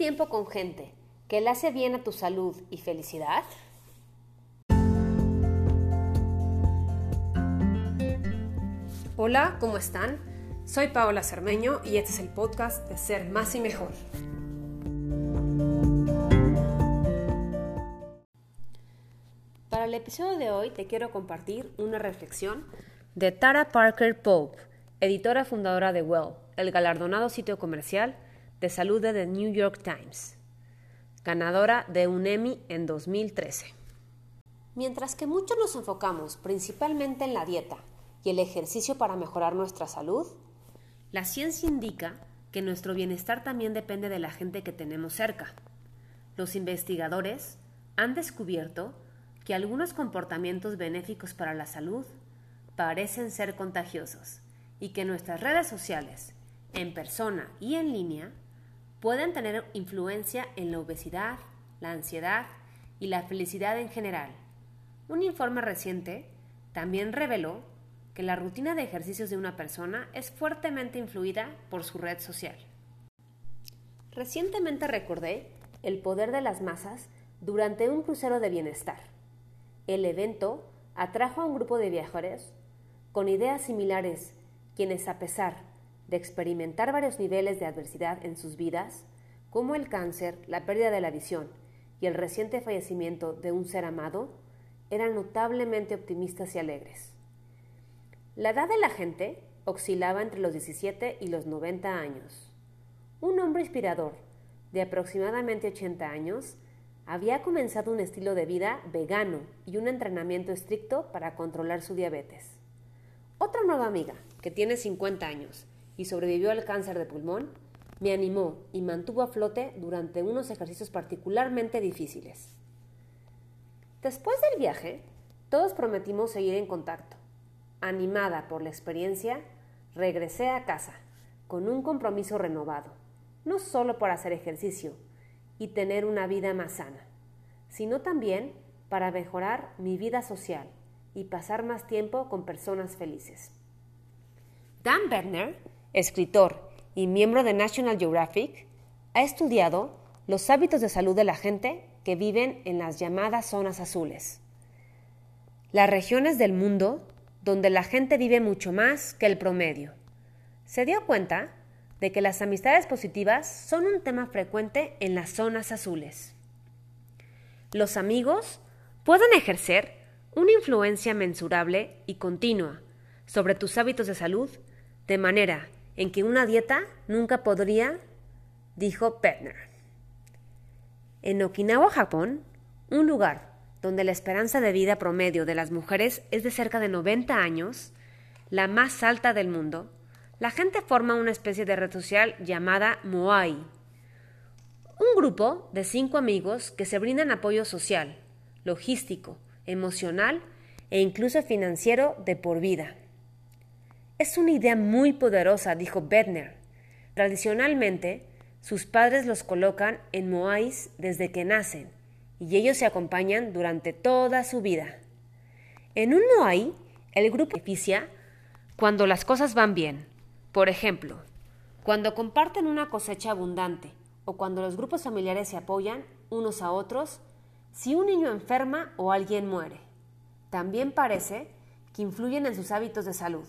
tiempo con gente que le hace bien a tu salud y felicidad? Hola, ¿cómo están? Soy Paola Cermeño y este es el podcast de Ser Más y Mejor. Para el episodio de hoy te quiero compartir una reflexión de Tara Parker Pope, editora fundadora de Well, el galardonado sitio comercial de salud de The New York Times, ganadora de un Emmy en 2013. Mientras que muchos nos enfocamos principalmente en la dieta y el ejercicio para mejorar nuestra salud, la ciencia indica que nuestro bienestar también depende de la gente que tenemos cerca. Los investigadores han descubierto que algunos comportamientos benéficos para la salud parecen ser contagiosos y que nuestras redes sociales, en persona y en línea, pueden tener influencia en la obesidad, la ansiedad y la felicidad en general. Un informe reciente también reveló que la rutina de ejercicios de una persona es fuertemente influida por su red social. Recientemente recordé el poder de las masas durante un crucero de bienestar. El evento atrajo a un grupo de viajeros con ideas similares, quienes a pesar de experimentar varios niveles de adversidad en sus vidas, como el cáncer, la pérdida de la visión y el reciente fallecimiento de un ser amado, eran notablemente optimistas y alegres. La edad de la gente oscilaba entre los 17 y los 90 años. Un hombre inspirador, de aproximadamente 80 años, había comenzado un estilo de vida vegano y un entrenamiento estricto para controlar su diabetes. Otra nueva amiga, que tiene 50 años, y sobrevivió al cáncer de pulmón, me animó y mantuvo a flote durante unos ejercicios particularmente difíciles. Después del viaje, todos prometimos seguir en contacto. Animada por la experiencia, regresé a casa con un compromiso renovado, no solo por hacer ejercicio y tener una vida más sana, sino también para mejorar mi vida social y pasar más tiempo con personas felices. Dan Berner escritor y miembro de National Geographic, ha estudiado los hábitos de salud de la gente que viven en las llamadas zonas azules, las regiones del mundo donde la gente vive mucho más que el promedio. Se dio cuenta de que las amistades positivas son un tema frecuente en las zonas azules. Los amigos pueden ejercer una influencia mensurable y continua sobre tus hábitos de salud de manera en que una dieta nunca podría, dijo Petner. En Okinawa, Japón, un lugar donde la esperanza de vida promedio de las mujeres es de cerca de 90 años, la más alta del mundo, la gente forma una especie de red social llamada Moai, un grupo de cinco amigos que se brindan apoyo social, logístico, emocional e incluso financiero de por vida. Es una idea muy poderosa, dijo Bedner. Tradicionalmente, sus padres los colocan en Moais desde que nacen y ellos se acompañan durante toda su vida. En un Moai, el grupo beneficia cuando las cosas van bien. Por ejemplo, cuando comparten una cosecha abundante o cuando los grupos familiares se apoyan unos a otros si un niño enferma o alguien muere. También parece que influyen en sus hábitos de salud.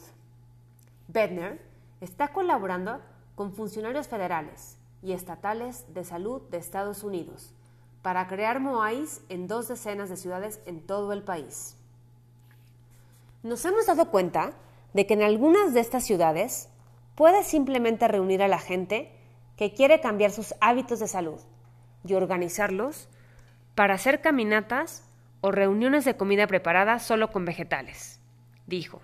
Bedner está colaborando con funcionarios federales y estatales de salud de Estados Unidos para crear MOAIs en dos decenas de ciudades en todo el país. Nos hemos dado cuenta de que en algunas de estas ciudades puedes simplemente reunir a la gente que quiere cambiar sus hábitos de salud y organizarlos para hacer caminatas o reuniones de comida preparada solo con vegetales, dijo.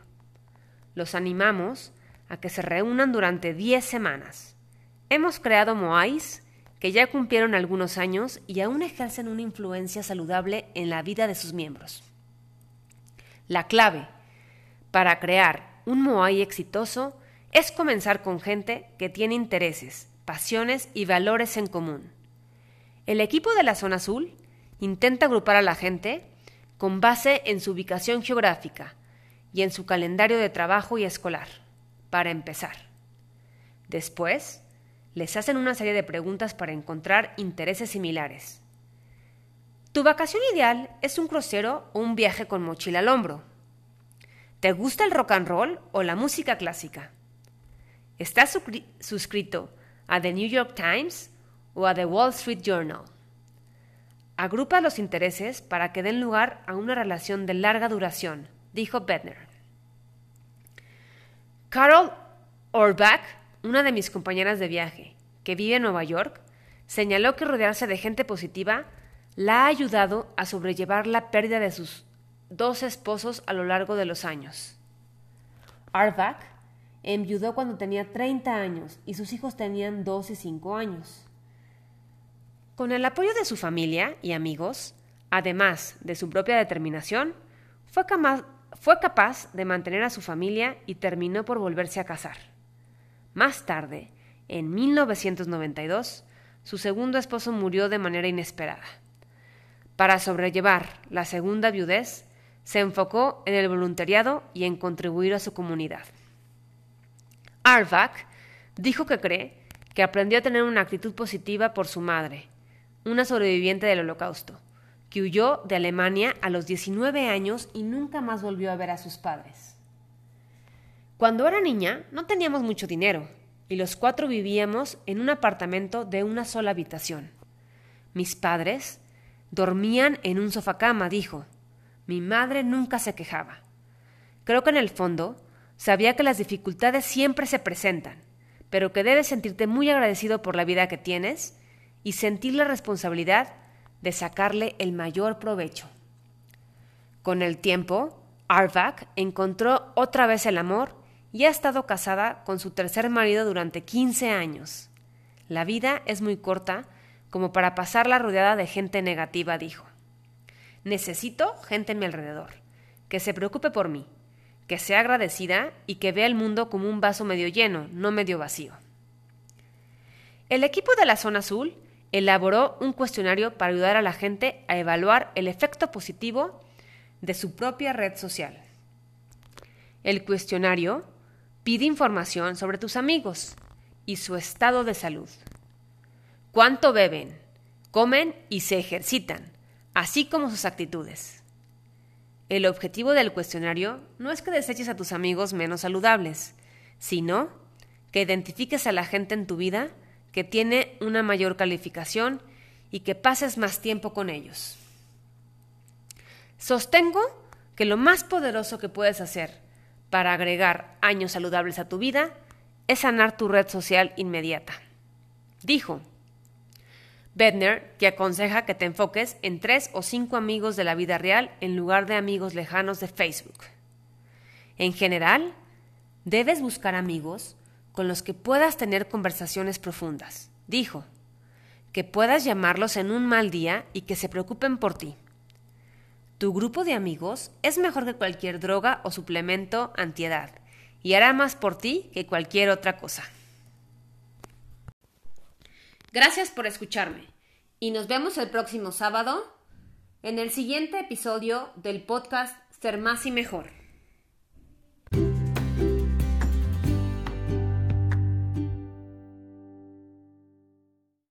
Los animamos a que se reúnan durante 10 semanas. Hemos creado Moais, que ya cumplieron algunos años y aún ejercen una influencia saludable en la vida de sus miembros. La clave para crear un Moai exitoso es comenzar con gente que tiene intereses, pasiones y valores en común. El equipo de la zona azul intenta agrupar a la gente con base en su ubicación geográfica y en su calendario de trabajo y escolar para empezar. Después, les hacen una serie de preguntas para encontrar intereses similares. ¿Tu vacación ideal es un crucero o un viaje con mochila al hombro? ¿Te gusta el rock and roll o la música clásica? ¿Estás suscrito a The New York Times o a The Wall Street Journal? Agrupa los intereses para que den lugar a una relación de larga duración, dijo Bedner. Carol Orbach, una de mis compañeras de viaje, que vive en Nueva York, señaló que rodearse de gente positiva la ha ayudado a sobrellevar la pérdida de sus dos esposos a lo largo de los años. Orbach enviudó cuando tenía 30 años y sus hijos tenían 2 y 5 años. Con el apoyo de su familia y amigos, además de su propia determinación, fue, fue capaz de mantener a su familia y terminó por volverse a casar. Más tarde, en 1992, su segundo esposo murió de manera inesperada. Para sobrellevar la segunda viudez, se enfocó en el voluntariado y en contribuir a su comunidad. Arvak dijo que cree que aprendió a tener una actitud positiva por su madre, una sobreviviente del holocausto, que huyó de Alemania a los 19 años y nunca más volvió a ver a sus padres. Cuando era niña no teníamos mucho dinero y los cuatro vivíamos en un apartamento de una sola habitación. Mis padres dormían en un sofacama, dijo. Mi madre nunca se quejaba. Creo que en el fondo sabía que las dificultades siempre se presentan, pero que debes sentirte muy agradecido por la vida que tienes y sentir la responsabilidad de sacarle el mayor provecho. Con el tiempo, Arvak encontró otra vez el amor y ha estado casada con su tercer marido durante 15 años. La vida es muy corta como para pasarla rodeada de gente negativa, dijo. Necesito gente en mi alrededor, que se preocupe por mí, que sea agradecida y que vea el mundo como un vaso medio lleno, no medio vacío. El equipo de la zona azul elaboró un cuestionario para ayudar a la gente a evaluar el efecto positivo de su propia red social. El cuestionario pide información sobre tus amigos y su estado de salud. ¿Cuánto beben? Comen y se ejercitan, así como sus actitudes. El objetivo del cuestionario no es que deseches a tus amigos menos saludables, sino que identifiques a la gente en tu vida que tiene una mayor calificación y que pases más tiempo con ellos. Sostengo que lo más poderoso que puedes hacer para agregar años saludables a tu vida es sanar tu red social inmediata. Dijo Bedner, que aconseja que te enfoques en tres o cinco amigos de la vida real en lugar de amigos lejanos de Facebook. En general, debes buscar amigos con los que puedas tener conversaciones profundas. Dijo, que puedas llamarlos en un mal día y que se preocupen por ti. Tu grupo de amigos es mejor que cualquier droga o suplemento antiedad y hará más por ti que cualquier otra cosa. Gracias por escucharme y nos vemos el próximo sábado en el siguiente episodio del podcast Ser más y mejor.